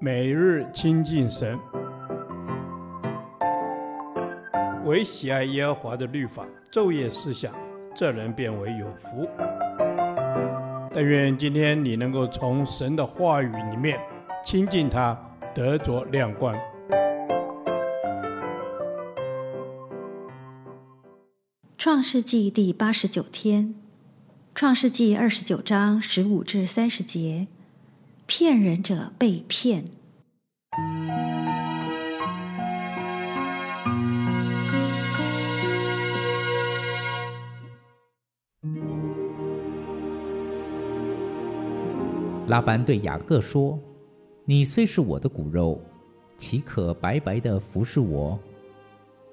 每日亲近神，唯喜爱耶和华的律法，昼夜思想，这人便为有福。但愿今天你能够从神的话语里面亲近他，得着亮光。创世纪第八十九天，创世纪二十九章十五至三十节，骗人者被骗。拉班对雅各说：“你虽是我的骨肉，岂可白白的服侍我？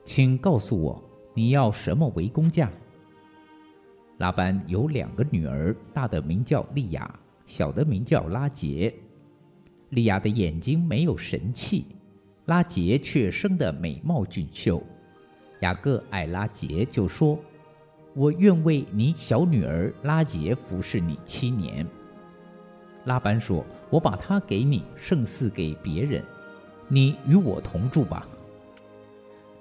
请告诉我。”你要什么为工价？拉班有两个女儿，大的名叫利亚，小的名叫拉杰。利亚的眼睛没有神气，拉杰却生得美貌俊秀。雅各爱拉杰，就说：“我愿为你小女儿拉杰服侍你七年。”拉班说：“我把她给你，胜似给别人。你与我同住吧。”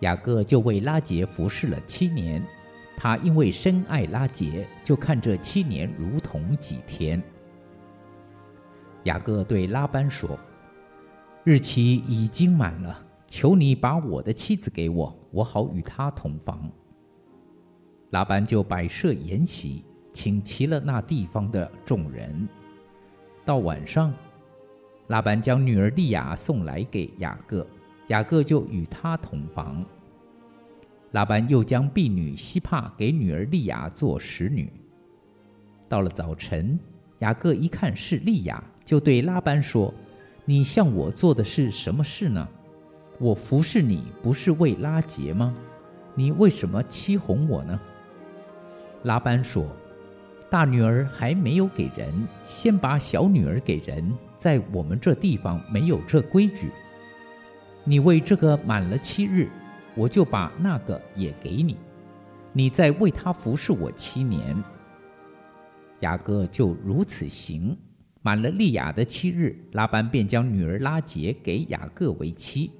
雅各就为拉杰服侍了七年，他因为深爱拉杰，就看这七年如同几天。雅各对拉班说：“日期已经满了，求你把我的妻子给我，我好与她同房。”拉班就摆设筵席，请齐了那地方的众人。到晚上，拉班将女儿利亚送来给雅各。雅各就与她同房。拉班又将婢女西帕给女儿利亚做使女。到了早晨，雅各一看是利亚，就对拉班说：“你向我做的是什么事呢？我服侍你不是为拉结吗？你为什么欺哄我呢？”拉班说：“大女儿还没有给人，先把小女儿给人，在我们这地方没有这规矩。”你为这个满了七日，我就把那个也给你，你再为他服侍我七年。雅各就如此行，满了利亚的七日，拉班便将女儿拉结给雅各为妻。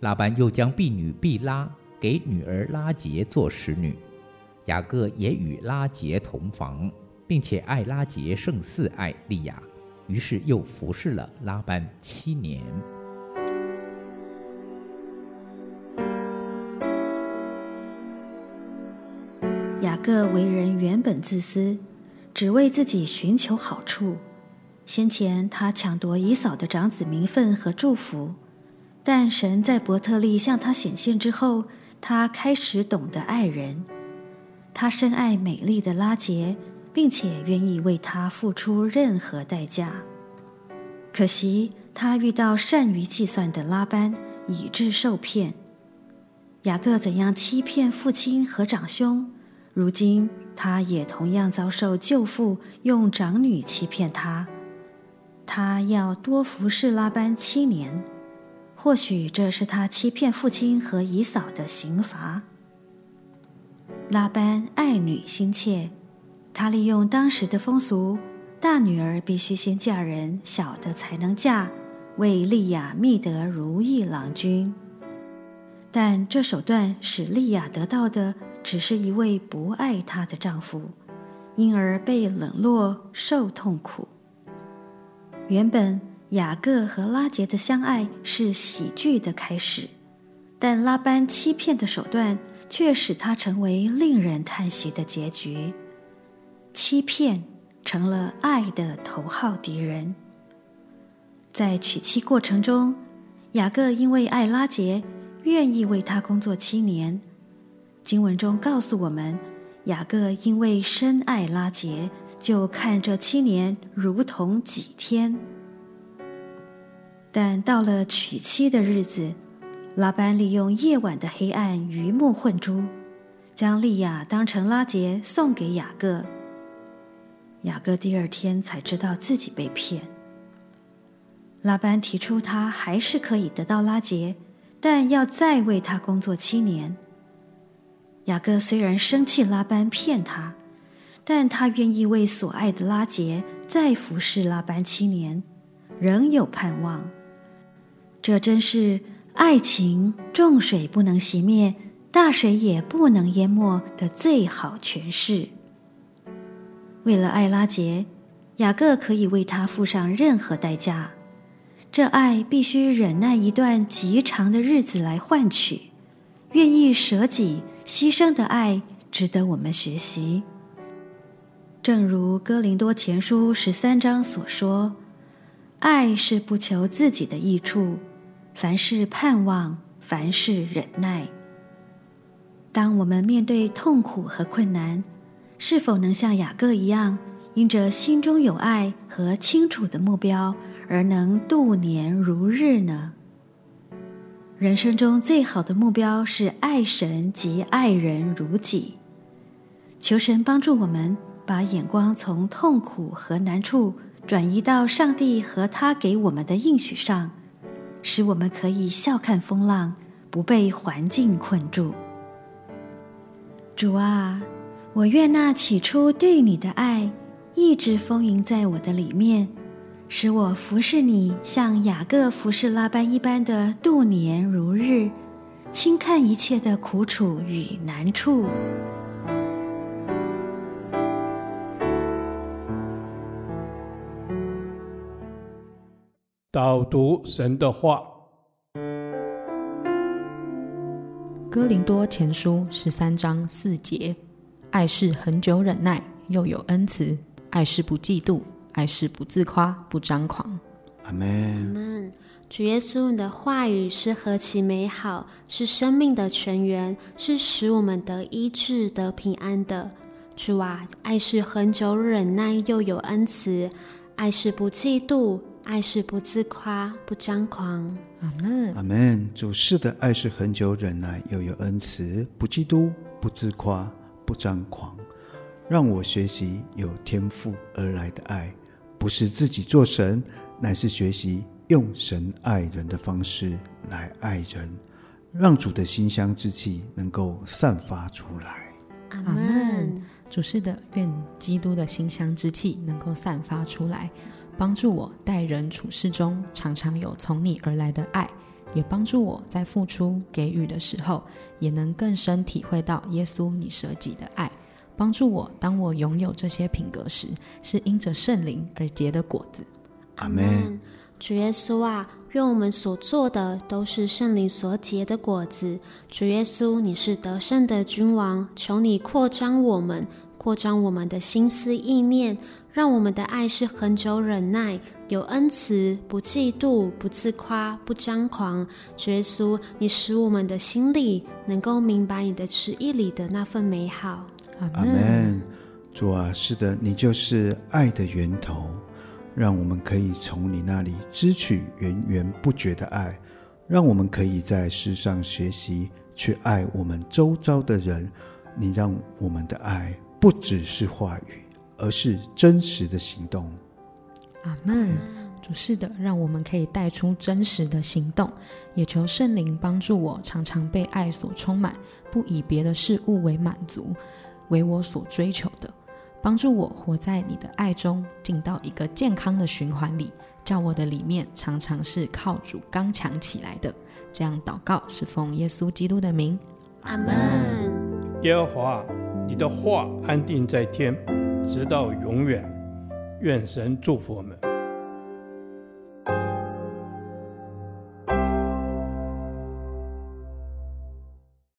拉班又将婢女毕拉给女儿拉结做使女，雅各也与拉结同房，并且爱拉结胜似爱利亚，于是又服侍了拉班七年。雅各为人原本自私，只为自己寻求好处。先前他抢夺以嫂的长子名分和祝福，但神在伯特利向他显现之后，他开始懂得爱人。他深爱美丽的拉杰，并且愿意为他付出任何代价。可惜他遇到善于计算的拉班，以致受骗。雅各怎样欺骗父亲和长兄？如今，他也同样遭受舅父用长女欺骗他。他要多服侍拉班七年，或许这是他欺骗父亲和姨嫂的刑罚。拉班爱女心切，他利用当时的风俗，大女儿必须先嫁人，小的才能嫁，为利亚觅得如意郎君。但这手段使莉亚得到的。只是一位不爱她的丈夫，因而被冷落，受痛苦。原本雅各和拉杰的相爱是喜剧的开始，但拉班欺骗的手段却使他成为令人叹息的结局。欺骗成了爱的头号敌人。在娶妻过程中，雅各因为爱拉杰，愿意为他工作七年。经文中告诉我们，雅各因为深爱拉杰，就看这七年如同几天。但到了娶妻的日子，拉班利用夜晚的黑暗，鱼目混珠，将利亚当成拉杰送给雅各。雅各第二天才知道自己被骗。拉班提出他还是可以得到拉杰，但要再为他工作七年。雅各虽然生气拉班骗他，但他愿意为所爱的拉杰再服侍拉班七年，仍有盼望。这真是爱情重水不能熄灭，大水也不能淹没的最好诠释。为了爱拉杰，雅各可以为他付上任何代价。这爱必须忍耐一段极长的日子来换取，愿意舍己牺牲的爱，值得我们学习。正如哥林多前书十三章所说：“爱是不求自己的益处，凡事盼望，凡事忍耐。”当我们面对痛苦和困难，是否能像雅各一样，因着心中有爱和清楚的目标，而能度年如日呢？人生中最好的目标是爱神及爱人如己。求神帮助我们。把眼光从痛苦和难处转移到上帝和他给我们的应许上，使我们可以笑看风浪，不被环境困住。主啊，我愿那起初对你的爱一直丰盈在我的里面，使我服侍你，像雅各服侍拉班一般的度年如日，轻看一切的苦楚与难处。导读神的话，《哥林多前书》十三章四节：爱是恒久忍耐，又有恩慈；爱是不嫉妒，爱是不自夸，不张狂。阿门。阿门。主耶稣，你的话语是何其美好，是生命的泉源，是使我们得医治、得平安的。主啊，爱是恒久忍耐，又有恩慈；爱是不嫉妒。爱是不自夸，不张狂。阿门。阿门。主是的，爱是恒久忍耐，又有恩慈，不嫉妒，不自夸，不张狂。让我学习有天赋而来的爱，不是自己做神，乃是学习用神爱人的方式来爱人，让主的馨香之气能够散发出来。阿门。主是的，愿基督的馨香之气能够散发出来。帮助我待人处事中常常有从你而来的爱，也帮助我在付出给予的时候，也能更深体会到耶稣你舍己的爱。帮助我，当我拥有这些品格时，是因着圣灵而结的果子。阿门。主耶稣啊，愿我们所做的都是圣灵所结的果子。主耶稣，你是得胜的君王，求你扩张我们，扩张我们的心思意念。让我们的爱是恒久忍耐，有恩慈，不嫉妒，不自夸，不张狂。主耶稣，你使我们的心里能够明白你的旨意里的那份美好。阿门。主啊，是的，你就是爱的源头，让我们可以从你那里支取源源不绝的爱，让我们可以在世上学习去爱我们周遭的人。你让我们的爱不只是话语。而是真实的行动。阿门。主是的，让我们可以带出真实的行动，也求圣灵帮助我，常常被爱所充满，不以别的事物为满足，为我所追求的。帮助我活在你的爱中，进到一个健康的循环里，叫我的里面常常是靠主刚强起来的。这样祷告是奉耶稣基督的名。阿门。耶和华，你的话安定在天。直到永远，愿神祝福我们。